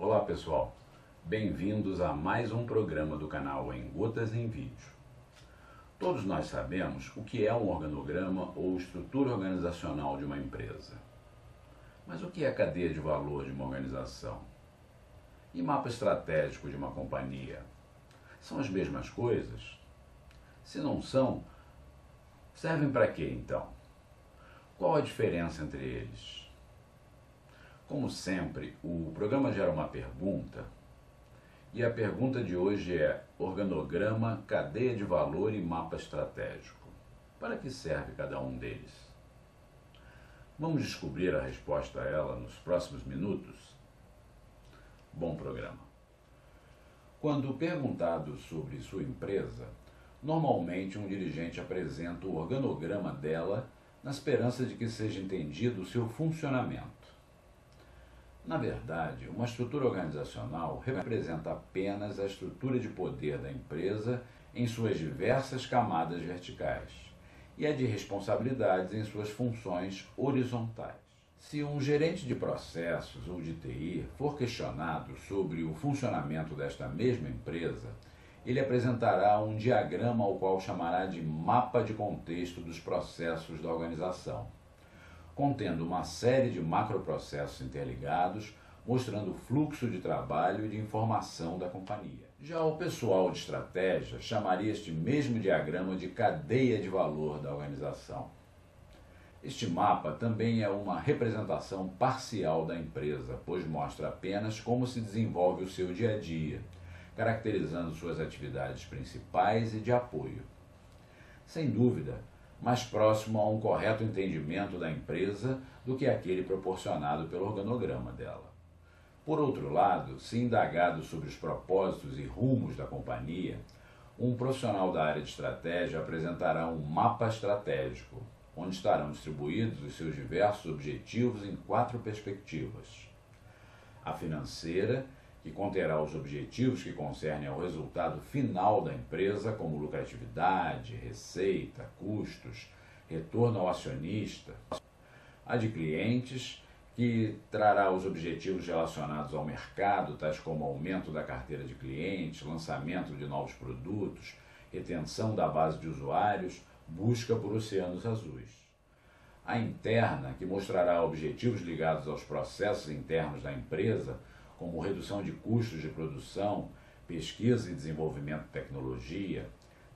Olá pessoal, bem-vindos a mais um programa do canal Em Gotas em Vídeo. Todos nós sabemos o que é um organograma ou estrutura organizacional de uma empresa. Mas o que é cadeia de valor de uma organização? E mapa estratégico de uma companhia? São as mesmas coisas? Se não são, servem para quê então? Qual a diferença entre eles? Como sempre, o programa gera uma pergunta e a pergunta de hoje é: organograma, cadeia de valor e mapa estratégico. Para que serve cada um deles? Vamos descobrir a resposta a ela nos próximos minutos? Bom programa. Quando perguntado sobre sua empresa, normalmente um dirigente apresenta o organograma dela na esperança de que seja entendido o seu funcionamento. Na verdade, uma estrutura organizacional representa apenas a estrutura de poder da empresa em suas diversas camadas verticais e a de responsabilidades em suas funções horizontais. Se um gerente de processos ou de TI for questionado sobre o funcionamento desta mesma empresa, ele apresentará um diagrama ao qual chamará de mapa de contexto dos processos da organização contendo uma série de macroprocessos interligados, mostrando o fluxo de trabalho e de informação da companhia. Já o pessoal de estratégia chamaria este mesmo diagrama de cadeia de valor da organização. Este mapa também é uma representação parcial da empresa, pois mostra apenas como se desenvolve o seu dia a dia, caracterizando suas atividades principais e de apoio. Sem dúvida, mais próximo a um correto entendimento da empresa do que aquele proporcionado pelo organograma dela. Por outro lado, se indagado sobre os propósitos e rumos da companhia, um profissional da área de estratégia apresentará um mapa estratégico, onde estarão distribuídos os seus diversos objetivos em quatro perspectivas: a financeira, que conterá os objetivos que concernem ao resultado final da empresa, como lucratividade, receita, custos, retorno ao acionista. A de clientes, que trará os objetivos relacionados ao mercado, tais como aumento da carteira de clientes, lançamento de novos produtos, retenção da base de usuários, busca por oceanos azuis. A interna, que mostrará objetivos ligados aos processos internos da empresa, como redução de custos de produção, pesquisa e desenvolvimento de tecnologia,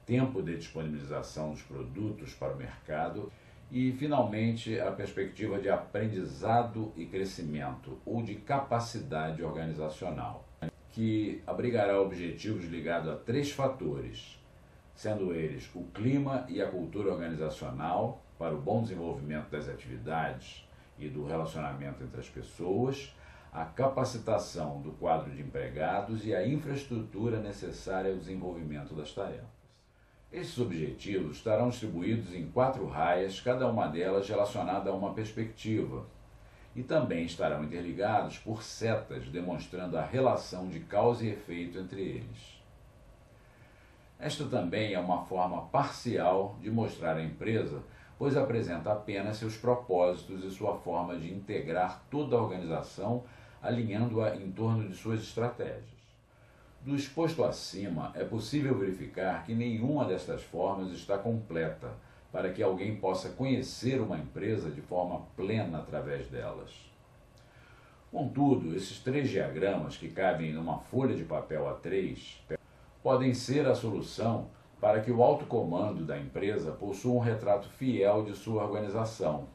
tempo de disponibilização dos produtos para o mercado e, finalmente, a perspectiva de aprendizado e crescimento ou de capacidade organizacional, que abrigará objetivos ligados a três fatores, sendo eles o clima e a cultura organizacional para o bom desenvolvimento das atividades e do relacionamento entre as pessoas a capacitação do quadro de empregados e a infraestrutura necessária ao desenvolvimento das tarefas. Esses objetivos estarão distribuídos em quatro raias, cada uma delas relacionada a uma perspectiva, e também estarão interligados por setas demonstrando a relação de causa e efeito entre eles. Esta também é uma forma parcial de mostrar a empresa pois apresenta apenas seus propósitos e sua forma de integrar toda a organização, alinhando-a em torno de suas estratégias. Do exposto acima, é possível verificar que nenhuma destas formas está completa para que alguém possa conhecer uma empresa de forma plena através delas. Contudo, esses três diagramas, que cabem numa folha de papel A3, podem ser a solução para que o alto comando da empresa possua um retrato fiel de sua organização,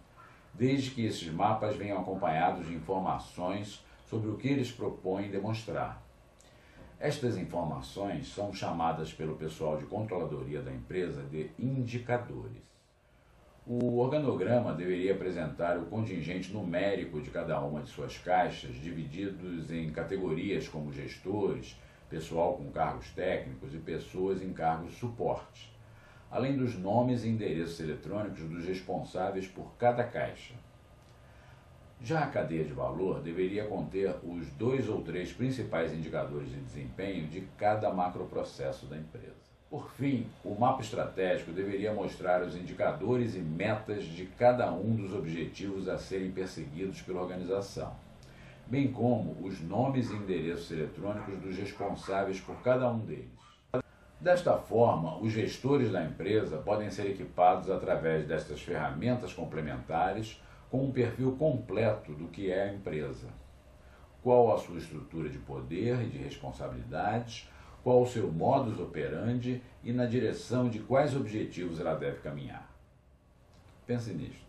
desde que esses mapas venham acompanhados de informações sobre o que eles propõem demonstrar. Estas informações são chamadas pelo pessoal de controladoria da empresa de indicadores. O organograma deveria apresentar o contingente numérico de cada uma de suas caixas, divididos em categorias como gestores, pessoal com cargos técnicos e pessoas em cargos suporte, além dos nomes e endereços eletrônicos dos responsáveis por cada caixa. Já a cadeia de valor deveria conter os dois ou três principais indicadores de desempenho de cada macroprocesso da empresa. Por fim, o mapa estratégico deveria mostrar os indicadores e metas de cada um dos objetivos a serem perseguidos pela organização bem como os nomes e endereços eletrônicos dos responsáveis por cada um deles. Desta forma, os gestores da empresa podem ser equipados através destas ferramentas complementares com um perfil completo do que é a empresa. Qual a sua estrutura de poder e de responsabilidades, qual o seu modus operandi e na direção de quais objetivos ela deve caminhar. Pense nisto.